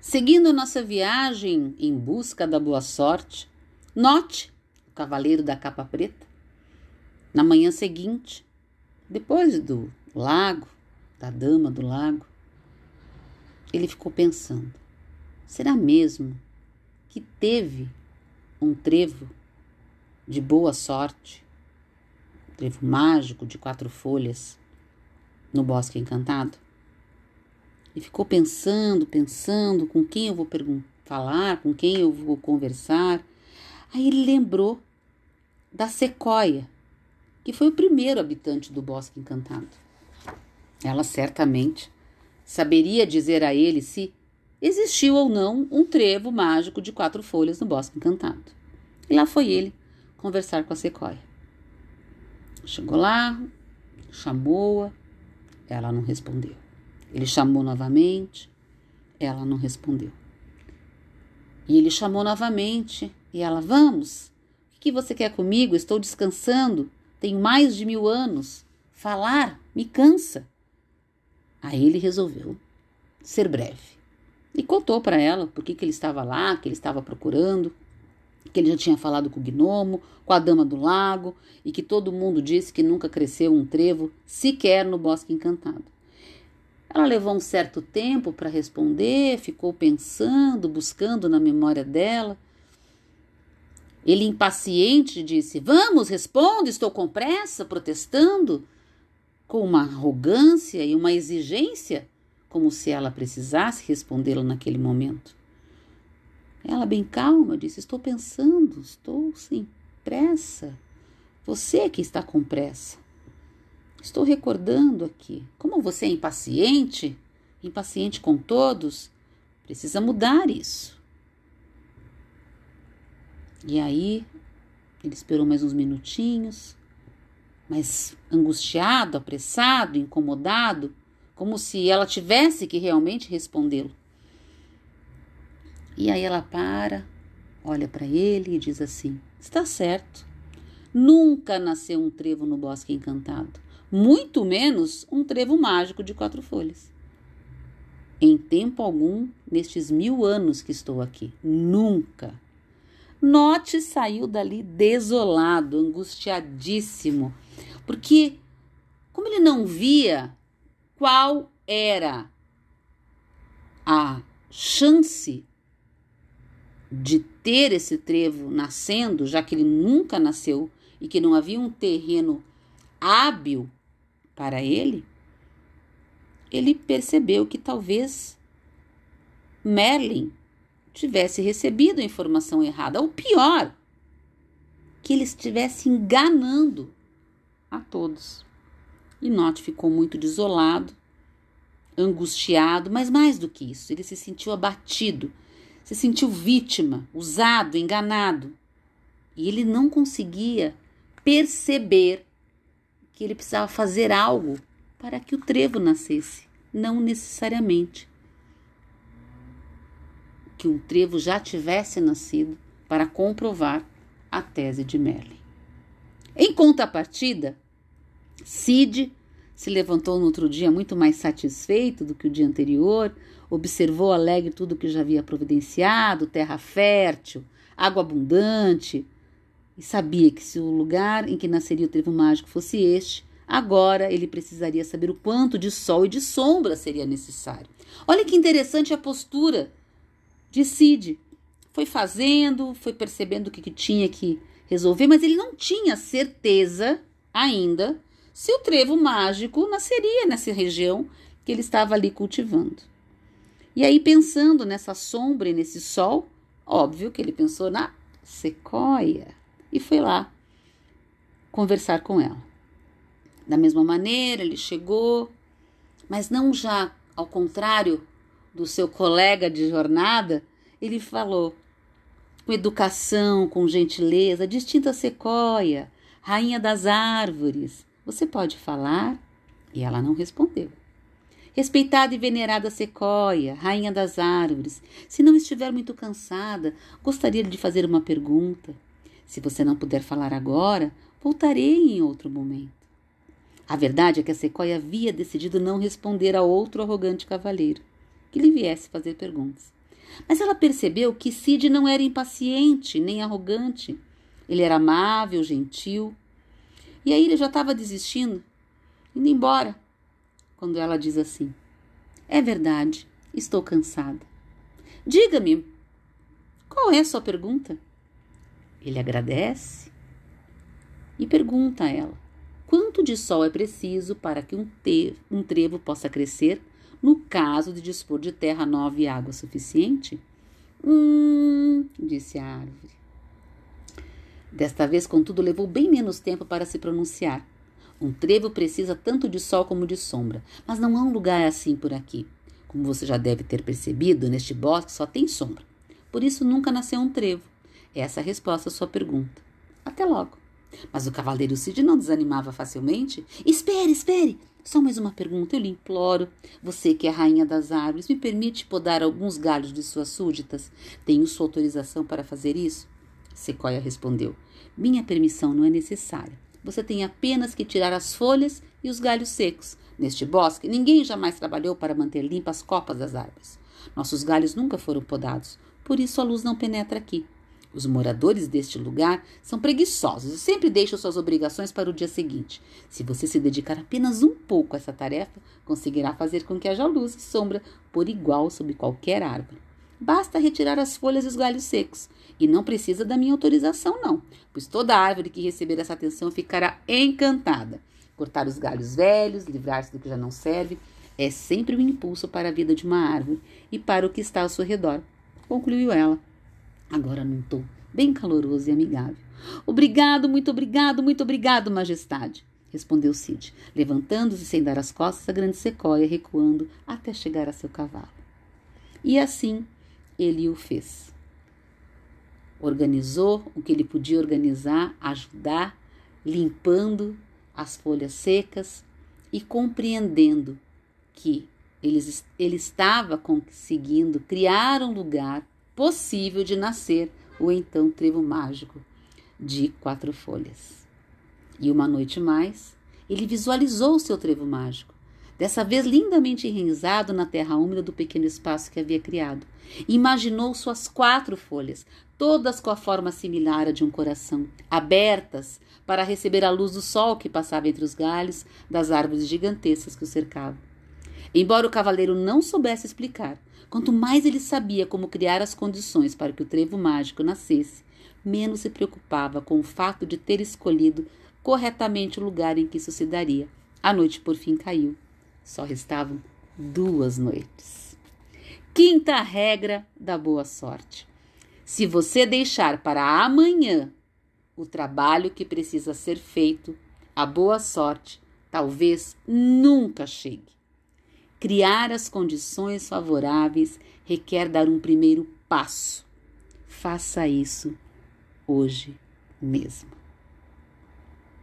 Seguindo nossa viagem em busca da boa sorte, note o cavaleiro da capa preta. Na manhã seguinte, depois do lago, da dama do lago, ele ficou pensando: será mesmo que teve um trevo de boa sorte, um trevo mágico de quatro folhas no bosque encantado? E ficou pensando, pensando com quem eu vou falar, com quem eu vou conversar. Aí ele lembrou da sequoia, que foi o primeiro habitante do bosque encantado. Ela certamente saberia dizer a ele se existiu ou não um trevo mágico de quatro folhas no bosque encantado. E lá foi ele conversar com a sequoia. Chegou lá, chamou-a, ela não respondeu. Ele chamou novamente, ela não respondeu. E ele chamou novamente e ela: Vamos, o que você quer comigo? Estou descansando, tenho mais de mil anos. Falar me cansa. Aí ele resolveu ser breve e contou para ela por que, que ele estava lá, que ele estava procurando, que ele já tinha falado com o gnomo, com a dama do lago e que todo mundo disse que nunca cresceu um trevo sequer no bosque encantado. Ela levou um certo tempo para responder, ficou pensando, buscando na memória dela. Ele, impaciente, disse: Vamos, responda, estou com pressa, protestando, com uma arrogância e uma exigência, como se ela precisasse respondê-lo naquele momento. Ela, bem calma, disse: Estou pensando, estou sem pressa. Você que está com pressa. Estou recordando aqui. Como você é impaciente, impaciente com todos, precisa mudar isso. E aí, ele esperou mais uns minutinhos, mas angustiado, apressado, incomodado, como se ela tivesse que realmente respondê-lo. E aí ela para, olha para ele e diz assim: Está certo. Nunca nasceu um trevo no bosque encantado muito menos um trevo mágico de quatro folhas. Em tempo algum, nestes mil anos que estou aqui, nunca. Note saiu dali desolado, angustiadíssimo, porque, como ele não via qual era a chance de ter esse trevo nascendo, já que ele nunca nasceu e que não havia um terreno hábil para ele, ele percebeu que talvez Merlin tivesse recebido a informação errada, ou pior, que ele estivesse enganando a todos. E Not ficou muito desolado, angustiado, mas mais do que isso, ele se sentiu abatido, se sentiu vítima, usado, enganado. E ele não conseguia perceber que ele precisava fazer algo para que o trevo nascesse, não necessariamente que um trevo já tivesse nascido para comprovar a tese de Merlin. Em contrapartida, Cid se levantou no outro dia muito mais satisfeito do que o dia anterior, observou alegre tudo que já havia providenciado, terra fértil, água abundante, e sabia que se o lugar em que nasceria o trevo mágico fosse este, agora ele precisaria saber o quanto de sol e de sombra seria necessário. Olha que interessante a postura de Cid. Foi fazendo, foi percebendo o que, que tinha que resolver, mas ele não tinha certeza ainda se o trevo mágico nasceria nessa região que ele estava ali cultivando. E aí, pensando nessa sombra e nesse sol, óbvio que ele pensou na sequoia e foi lá conversar com ela. Da mesma maneira, ele chegou, mas não já ao contrário do seu colega de jornada, ele falou com educação, com gentileza, distinta sequoia, rainha das árvores. Você pode falar? E ela não respondeu. Respeitada e venerada sequoia, rainha das árvores, se não estiver muito cansada, gostaria de fazer uma pergunta. Se você não puder falar agora, voltarei em outro momento. A verdade é que a Sequoia havia decidido não responder a outro arrogante cavalheiro que lhe viesse fazer perguntas. Mas ela percebeu que Cid não era impaciente nem arrogante. Ele era amável, gentil. E aí ele já estava desistindo, indo embora, quando ela diz assim: É verdade, estou cansada. Diga-me, qual é a sua pergunta? Ele agradece e pergunta a ela: Quanto de sol é preciso para que um, te, um trevo possa crescer no caso de dispor de terra nova e água suficiente? Hum, disse a árvore. Desta vez, contudo, levou bem menos tempo para se pronunciar. Um trevo precisa tanto de sol como de sombra, mas não há um lugar assim por aqui. Como você já deve ter percebido, neste bosque só tem sombra. Por isso nunca nasceu um trevo. Essa é a resposta à sua pergunta. Até logo. Mas o cavaleiro Cid não desanimava facilmente. Espere, espere! Só mais uma pergunta, eu lhe imploro. Você que é rainha das árvores, me permite podar alguns galhos de suas súditas? Tenho sua autorização para fazer isso? Sequoia respondeu: Minha permissão não é necessária. Você tem apenas que tirar as folhas e os galhos secos. Neste bosque, ninguém jamais trabalhou para manter limpas as copas das árvores. Nossos galhos nunca foram podados, por isso a luz não penetra aqui. Os moradores deste lugar são preguiçosos e sempre deixam suas obrigações para o dia seguinte. Se você se dedicar apenas um pouco a essa tarefa, conseguirá fazer com que haja luz e sombra por igual sobre qualquer árvore. Basta retirar as folhas e os galhos secos. E não precisa da minha autorização, não, pois toda árvore que receber essa atenção ficará encantada. Cortar os galhos velhos, livrar-se do que já não serve, é sempre um impulso para a vida de uma árvore e para o que está ao seu redor, concluiu ela agora num tom bem caloroso e amigável. Obrigado, muito obrigado, muito obrigado, majestade, respondeu Cid, levantando-se sem dar as costas à grande sequoia, recuando até chegar a seu cavalo. E assim ele o fez. Organizou o que ele podia organizar, ajudar, limpando as folhas secas e compreendendo que ele, ele estava conseguindo criar um lugar possível de nascer o então trevo mágico de quatro folhas. E uma noite mais, ele visualizou seu trevo mágico, dessa vez lindamente enraizado na terra úmida do pequeno espaço que havia criado. Imaginou suas quatro folhas, todas com a forma similar à de um coração, abertas para receber a luz do sol que passava entre os galhos das árvores gigantescas que o cercavam. Embora o cavaleiro não soubesse explicar, Quanto mais ele sabia como criar as condições para que o trevo mágico nascesse, menos se preocupava com o fato de ter escolhido corretamente o lugar em que isso se daria. A noite por fim caiu. Só restavam duas noites. Quinta regra da boa sorte. Se você deixar para amanhã o trabalho que precisa ser feito, a boa sorte talvez nunca chegue. Criar as condições favoráveis requer dar um primeiro passo. Faça isso hoje mesmo.